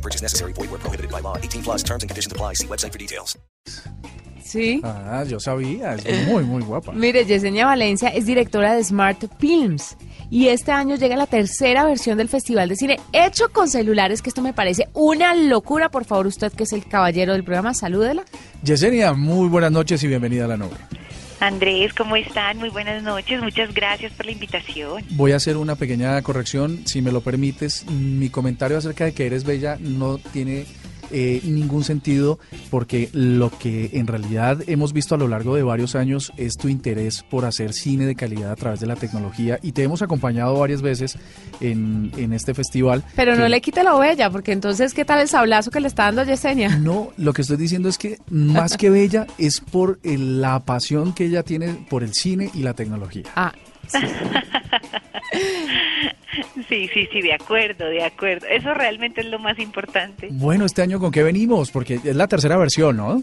No purchase necessary. Void where prohibited by law. 18 plus terms and conditions apply. See website for details. Sí. Ah, yo sabía, es muy, muy guapa. Mire, Yesenia Valencia es directora de Smart Films y este año llega la tercera versión del Festival de Cine hecho con celulares, que esto me parece una locura. Por favor, usted que es el caballero del programa, salúdela. Yesenia, muy buenas noches y bienvenida a la nube. Andrés, ¿cómo están? Muy buenas noches. Muchas gracias por la invitación. Voy a hacer una pequeña corrección, si me lo permites. Mi comentario acerca de que eres bella no tiene eh, ningún sentido porque lo que en realidad hemos visto a lo largo de varios años es tu interés por hacer cine de calidad a través de la tecnología y te hemos acompañado varias veces en, en este festival. Pero no le quite lo bella, porque entonces, ¿qué tal el sablazo que le está dando Yesenia? No, lo que estoy diciendo es que más que bella es por el- la pasión que ella tiene por el cine y la tecnología. Ah, sí. Sí, sí, sí, de acuerdo, de acuerdo. Eso realmente es lo más importante. Bueno, este año con qué venimos, porque es la tercera versión, ¿no?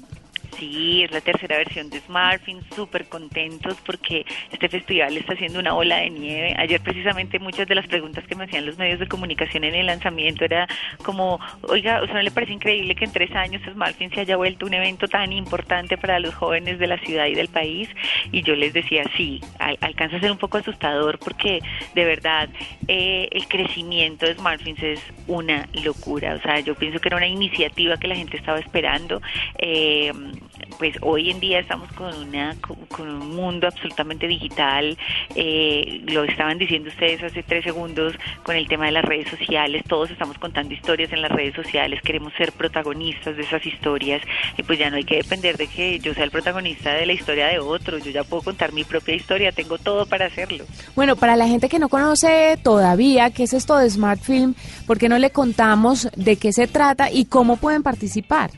Sí, es la tercera versión de Smartfin, súper contentos porque este festival está haciendo una ola de nieve. Ayer precisamente muchas de las preguntas que me hacían los medios de comunicación en el lanzamiento era como, oiga, ¿o sea, ¿no le parece increíble que en tres años Smartfin se haya vuelto un evento tan importante para los jóvenes de la ciudad y del país? Y yo les decía, sí, al- alcanza a ser un poco asustador porque de verdad eh, el crecimiento de Smartfins es una locura. O sea, yo pienso que era una iniciativa que la gente estaba esperando. Eh, pues hoy en día estamos con una con, un mundo absolutamente digital eh, lo estaban diciendo ustedes hace tres segundos con el tema de las redes sociales todos estamos contando historias en las redes sociales queremos ser protagonistas de esas historias y pues ya no hay que depender de que yo sea el protagonista de la historia de otro yo ya puedo contar mi propia historia tengo todo para hacerlo Bueno, para la gente que no conoce todavía qué es esto de Smart Film, ¿por qué no le contamos de qué se trata y cómo pueden participar?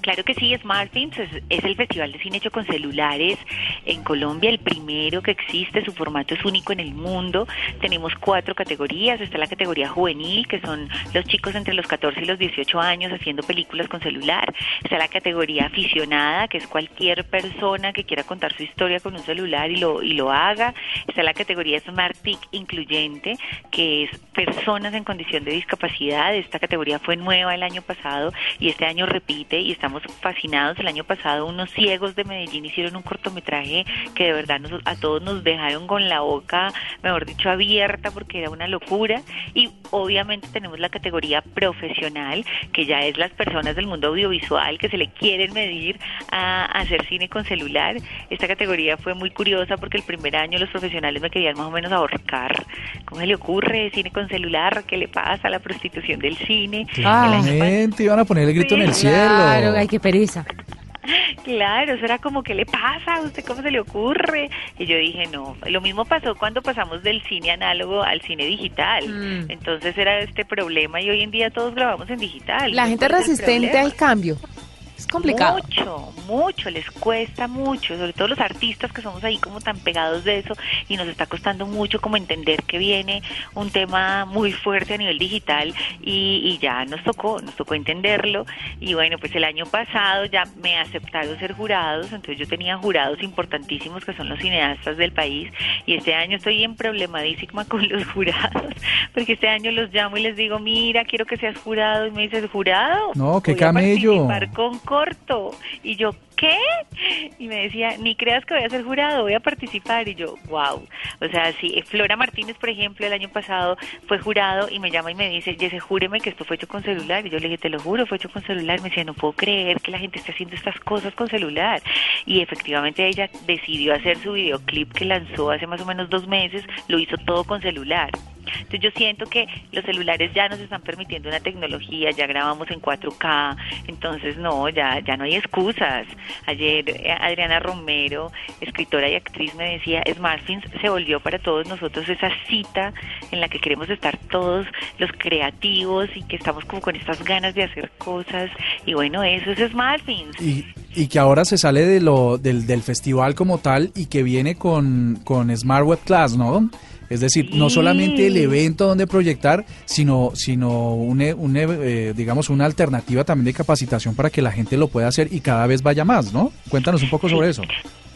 Claro que sí, SmartFilms es, es el festival de cine hecho con celulares en Colombia, el primero que existe, su formato es único en el mundo. Tenemos cuatro categorías, está la categoría juvenil, que son los chicos entre los 14 y los 18 años haciendo películas con celular. Está la categoría aficionada, que es cualquier persona que quiera contar su historia con un celular y lo, y lo haga. Está la categoría Smart Peak incluyente, que es personas en condición de discapacidad. Esta categoría fue nueva el año pasado y este año repite y estamos fascinados. El año pasado unos ciegos de Medellín hicieron un cortometraje que de verdad nos- a todos nos dejaron con la boca, mejor dicho, abierta porque era una locura. Y obviamente tenemos la categoría profesional, que ya es las personas del mundo audiovisual que se le quieren medir a, hacer cine con celular. Esta categoría fue muy curiosa porque el primer año los profesionales me querían más o menos ahorcar. ¿Cómo se le ocurre cine con celular? ¿Qué le pasa a la prostitución del cine? Ah. El año pas- Claramente, iban a poner el grito en el cielo. Claro, ay, qué pereza. Claro, eso era como, ¿qué le pasa? ¿A usted cómo se le ocurre? Y yo dije, no. Lo mismo pasó cuando pasamos del cine análogo al cine digital. Mm. Entonces era este problema y hoy en día todos grabamos en digital. La gente es ¿Cuál el resistente al cambio. Es complicado. Mucho, mucho, les cuesta mucho, sobre todo los artistas que somos ahí como tan pegados de eso y nos está costando mucho como entender que viene un tema muy fuerte a nivel digital y, y ya nos tocó, nos tocó entenderlo y bueno, pues el año pasado ya me aceptaron ser jurados, entonces yo tenía jurados importantísimos que son los cineastas del país y este año estoy en problemadísima con los jurados porque este año los llamo y les digo, mira, quiero que seas jurado y me dices, ¿jurado? No, a camello. participar con corto. Y yo, ¿qué? Y me decía, ni creas que voy a ser jurado, voy a participar. Y yo, wow. O sea, sí, Flora Martínez, por ejemplo, el año pasado fue jurado y me llama y me dice, Jesse, júreme que esto fue hecho con celular. Y yo le dije, te lo juro, fue hecho con celular. Me decía, no puedo creer que la gente esté haciendo estas cosas con celular. Y efectivamente ella decidió hacer su videoclip que lanzó hace más o menos dos meses, lo hizo todo con celular. Entonces yo siento que los celulares ya nos están permitiendo una tecnología, ya grabamos en 4K, entonces no, ya, ya no hay excusas. Ayer eh, Adriana Romero, escritora y actriz, me decía, Smartphones se volvió para todos nosotros esa cita en la que queremos estar todos los creativos y que estamos como con estas ganas de hacer cosas. Y bueno, eso es Smartphones. Y, y que ahora se sale de lo, del, del festival como tal y que viene con, con Smart Web Class, ¿no? Es decir, no solamente el evento donde proyectar, sino, sino un, un, eh, digamos, una alternativa también de capacitación para que la gente lo pueda hacer y cada vez vaya más, ¿no? Cuéntanos un poco sobre eso.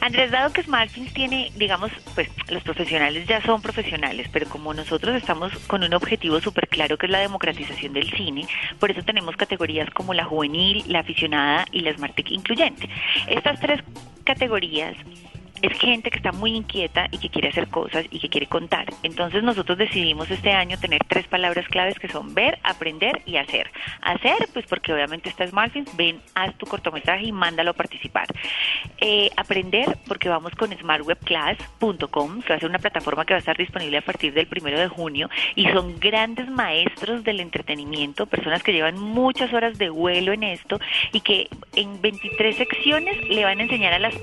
Andrés, dado que Smartfins tiene, digamos, pues los profesionales ya son profesionales, pero como nosotros estamos con un objetivo súper claro que es la democratización del cine, por eso tenemos categorías como la juvenil, la aficionada y la Smartic incluyente. Estas tres categorías es gente que está muy inquieta y que quiere hacer cosas y que quiere contar. Entonces nosotros decidimos este año tener tres palabras claves que son ver, aprender y hacer. Hacer, pues porque obviamente está Smartfilms, ven, haz tu cortometraje y mándalo a participar. Eh, aprender, porque vamos con smartwebclass.com, que va a ser una plataforma que va a estar disponible a partir del primero de junio y son grandes maestros del entretenimiento, personas que llevan muchas horas de vuelo en esto y que en 23 secciones le van a enseñar a las,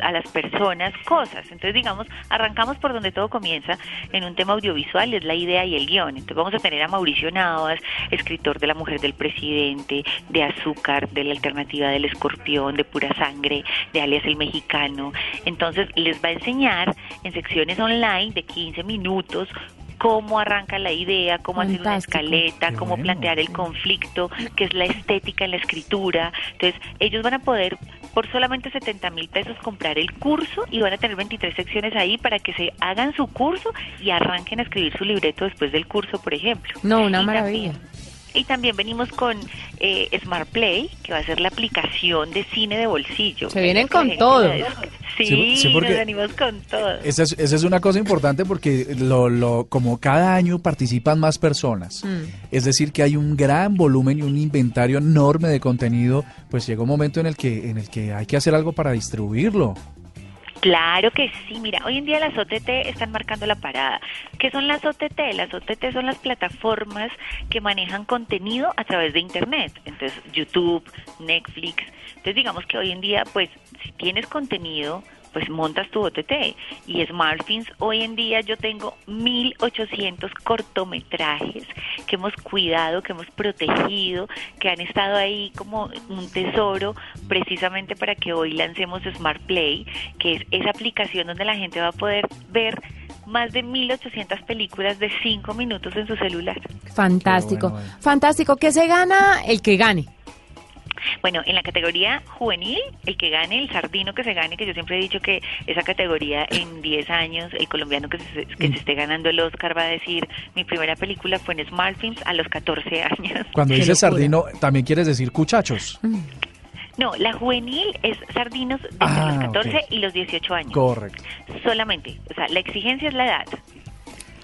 a las personas cosas. Entonces, digamos, arrancamos por donde todo comienza en un tema audiovisual, es la idea y el guion. Entonces, vamos a tener a Mauricio Navas, escritor de La Mujer del Presidente, de Azúcar, de la Alternativa del Escorpión, de Pura Sangre, de Alias el Mexicano. Entonces, les va a enseñar en secciones online de 15 minutos cómo arranca la idea, cómo hacer una escaleta, cómo plantear el conflicto, qué es la estética en la escritura. Entonces, ellos van a poder por solamente 70 mil pesos comprar el curso y van a tener 23 secciones ahí para que se hagan su curso y arranquen a escribir su libreto después del curso, por ejemplo. No, una maravilla. Y también venimos con eh, Smart Play, que va a ser la aplicación de cine de bolsillo. Se vienen con todo. Sí, sí, porque nos venimos con todo. Esa es, esa es, una cosa importante porque lo, lo, como cada año participan más personas, mm. es decir, que hay un gran volumen y un inventario enorme de contenido, pues llega un momento en el que, en el que hay que hacer algo para distribuirlo. Claro que sí, mira, hoy en día las OTT están marcando la parada. ¿Qué son las OTT? Las OTT son las plataformas que manejan contenido a través de Internet. Entonces, YouTube, Netflix. Entonces, digamos que hoy en día, pues, si tienes contenido pues montas tu OTT. Y Smartfins, hoy en día yo tengo 1800 cortometrajes que hemos cuidado, que hemos protegido, que han estado ahí como un tesoro precisamente para que hoy lancemos Smart Play, que es esa aplicación donde la gente va a poder ver más de 1800 películas de 5 minutos en su celular. Fantástico, fantástico. ¿Qué se gana el que gane? Bueno, en la categoría juvenil, el que gane, el sardino que se gane, que yo siempre he dicho que esa categoría en 10 años, el colombiano que se, que se esté ganando el Oscar va a decir, mi primera película fue en Smart Films a los 14 años. Cuando dices sardino, también quieres decir cuchachos. Mm. No, la juvenil es sardinos de ah, los 14 y los 18 años. Correcto. Solamente, o sea, la exigencia es la edad.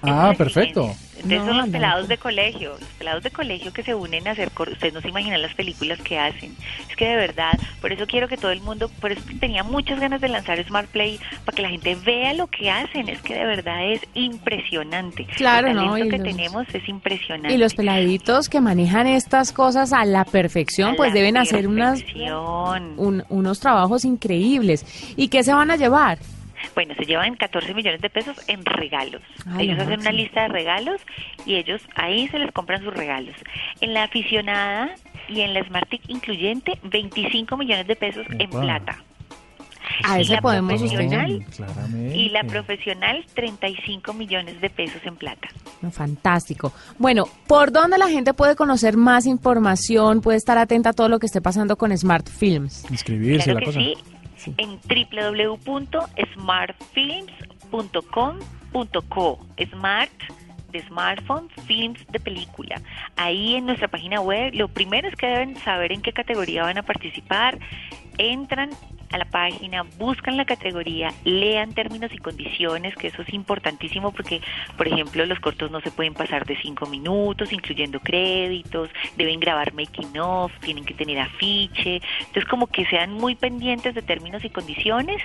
Ah, perfecto. Entonces son los pelados de colegio, los pelados de colegio que se unen a hacer, ustedes no se imaginan las películas que hacen. Es que de verdad, por eso quiero que todo el mundo, por eso tenía muchas ganas de lanzar Smart Play, para que la gente vea lo que hacen. Es que de verdad es impresionante. Claro, el talento que tenemos es impresionante. Y los peladitos que manejan estas cosas a la perfección, pues deben hacer unas, unos trabajos increíbles. ¿Y qué se van a llevar? Bueno, se llevan 14 millones de pesos en regalos. ellos hacen una lista de regalos y ellos ahí se les compran sus regalos. En la aficionada y en la Smartic incluyente, 25 millones de pesos en plata. A eso podemos profesional y la profesional 35 millones de pesos en plata. Fantástico. Bueno, ¿por dónde la gente puede conocer más información? Puede estar atenta a todo lo que esté pasando con Smart Films. Inscribirse la cosa en www.smartfilms.com.co. Smart de smartphone, films de película. Ahí en nuestra página web, lo primero es que deben saber en qué categoría van a participar. Entran, a la página, buscan la categoría, lean términos y condiciones, que eso es importantísimo porque, por ejemplo, los cortos no se pueden pasar de cinco minutos, incluyendo créditos, deben grabar making of, tienen que tener afiche, entonces como que sean muy pendientes de términos y condiciones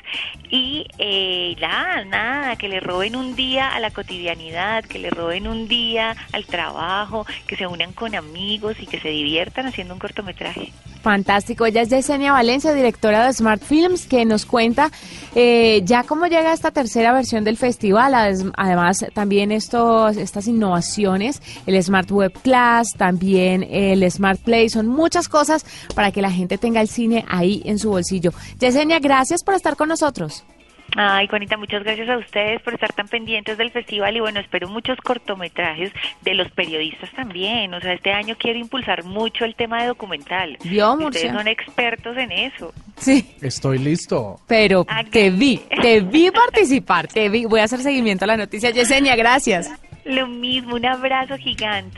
y eh, nada, nada, que le roben un día a la cotidianidad, que le roben un día al trabajo, que se unan con amigos y que se diviertan haciendo un cortometraje. Fantástico. Ella es Yesenia Valencia, directora de Smart Films, que nos cuenta eh, ya cómo llega esta tercera versión del festival. Además, también estos, estas innovaciones, el Smart Web Class, también el Smart Play, son muchas cosas para que la gente tenga el cine ahí en su bolsillo. Yesenia, gracias por estar con nosotros. Ay, Juanita, muchas gracias a ustedes por estar tan pendientes del festival y bueno, espero muchos cortometrajes de los periodistas también. O sea, este año quiero impulsar mucho el tema de documental. Yo, ustedes son expertos en eso. Sí. Estoy listo. Pero te vi, te vi participar, te vi. Voy a hacer seguimiento a la noticia. Yesenia, gracias. Lo mismo, un abrazo gigante.